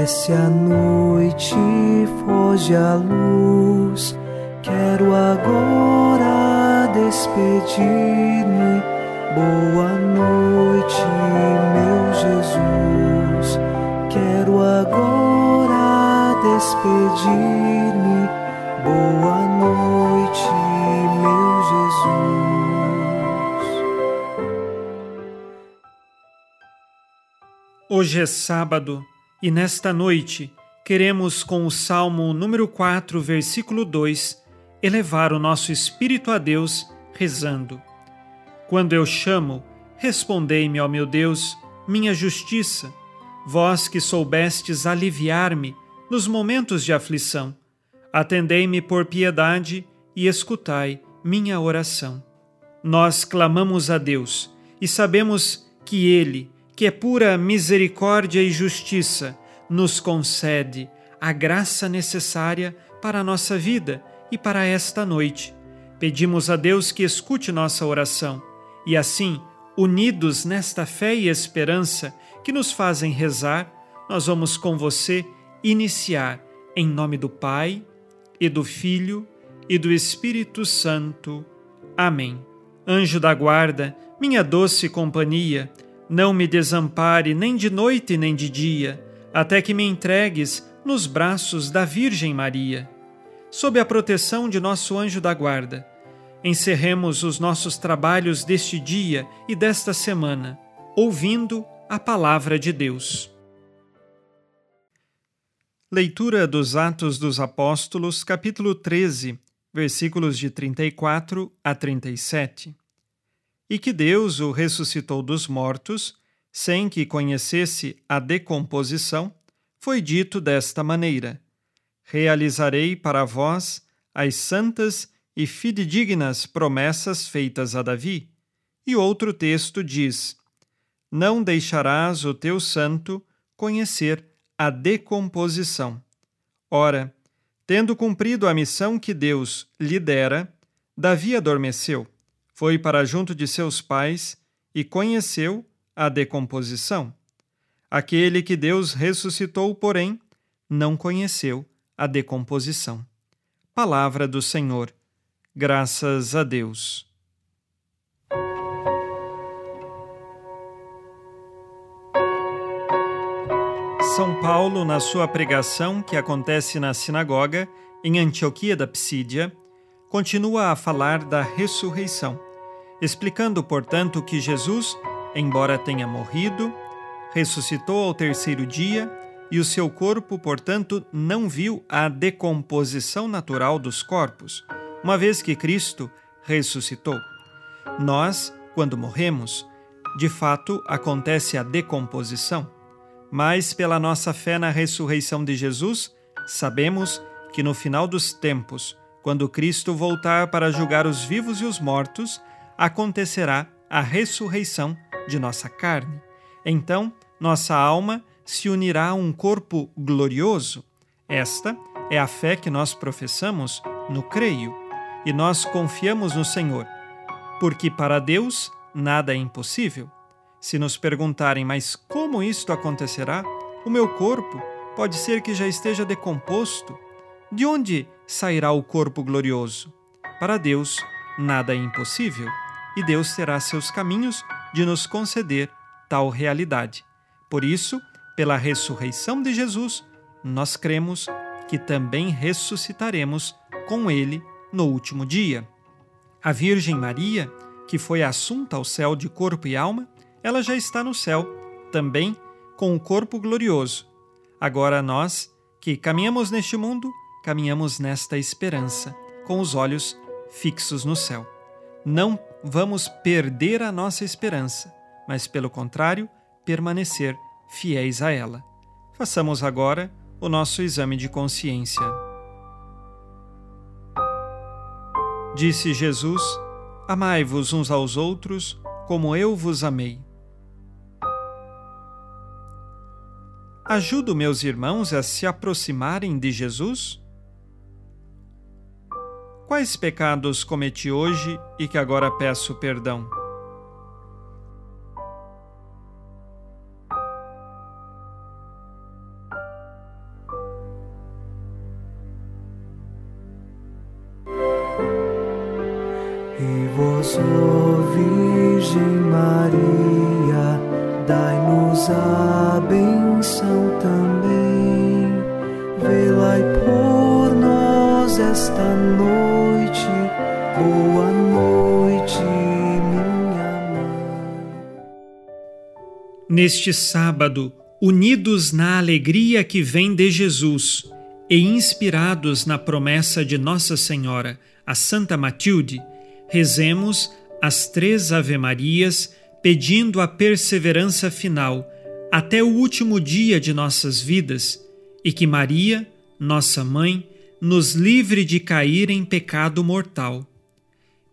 Desce a noite, foge a luz. Quero agora despedir-me. Boa noite, meu Jesus. Quero agora despedir-me. Boa noite, meu Jesus. Hoje é sábado e nesta noite queremos, com o Salmo número 4, versículo 2, elevar o nosso espírito a Deus, rezando. Quando eu chamo, respondei-me, ó meu Deus, minha justiça, vós que soubestes aliviar-me nos momentos de aflição. Atendei-me por piedade e escutai minha oração. Nós clamamos a Deus e sabemos que Ele, que é pura misericórdia e justiça, nos concede a graça necessária para a nossa vida e para esta noite. Pedimos a Deus que escute nossa oração e assim, unidos nesta fé e esperança que nos fazem rezar, nós vamos com você iniciar em nome do Pai e do Filho e do Espírito Santo. Amém. Anjo da guarda, minha doce companhia, não me desampare nem de noite nem de dia, até que me entregues nos braços da Virgem Maria. Sob a proteção de nosso anjo da guarda, encerremos os nossos trabalhos deste dia e desta semana, ouvindo a palavra de Deus. Leitura dos Atos dos Apóstolos, capítulo 13, versículos de 34 a 37 e que Deus o ressuscitou dos mortos, sem que conhecesse a decomposição, foi dito desta maneira: Realizarei para vós as santas e fidedignas promessas feitas a Davi. E outro texto diz: Não deixarás o teu santo conhecer a decomposição. Ora, tendo cumprido a missão que Deus lhe dera, Davi adormeceu foi para junto de seus pais e conheceu a decomposição. Aquele que Deus ressuscitou, porém, não conheceu a decomposição. Palavra do Senhor. Graças a Deus. São Paulo, na sua pregação que acontece na sinagoga em Antioquia da Psídia, continua a falar da ressurreição, explicando, portanto, que Jesus, embora tenha morrido, ressuscitou ao terceiro dia e o seu corpo, portanto, não viu a decomposição natural dos corpos, uma vez que Cristo ressuscitou. Nós, quando morremos, de fato acontece a decomposição, mas pela nossa fé na ressurreição de Jesus, sabemos que no final dos tempos, quando Cristo voltar para julgar os vivos e os mortos, acontecerá a ressurreição de nossa carne. Então, nossa alma se unirá a um corpo glorioso. Esta é a fé que nós professamos no Creio e nós confiamos no Senhor, porque para Deus nada é impossível. Se nos perguntarem, mas como isto acontecerá? O meu corpo pode ser que já esteja decomposto. De onde sairá o corpo glorioso. Para Deus, nada é impossível, e Deus terá seus caminhos de nos conceder tal realidade. Por isso, pela ressurreição de Jesus, nós cremos que também ressuscitaremos com Ele no último dia. A Virgem Maria, que foi assunta ao céu de corpo e alma, ela já está no céu, também com o corpo glorioso. Agora nós, que caminhamos neste mundo, caminhamos nesta esperança, com os olhos fixos no céu. Não vamos perder a nossa esperança, mas, pelo contrário, permanecer fiéis a ela. Façamos agora o nosso exame de consciência. Disse Jesus: Amai-vos uns aos outros como eu vos amei. Ajudo meus irmãos a se aproximarem de Jesus? Quais pecados cometi hoje e que agora peço perdão? E vós, Virgem Maria, dai-nos a benção também, vê-la por nós esta noite Boa noite, minha mãe. Neste sábado, unidos na alegria que vem de Jesus e inspirados na promessa de Nossa Senhora, a Santa Matilde, rezemos as três Ave-Marias pedindo a perseverança final até o último dia de nossas vidas e que Maria, nossa mãe, nos livre de cair em pecado mortal.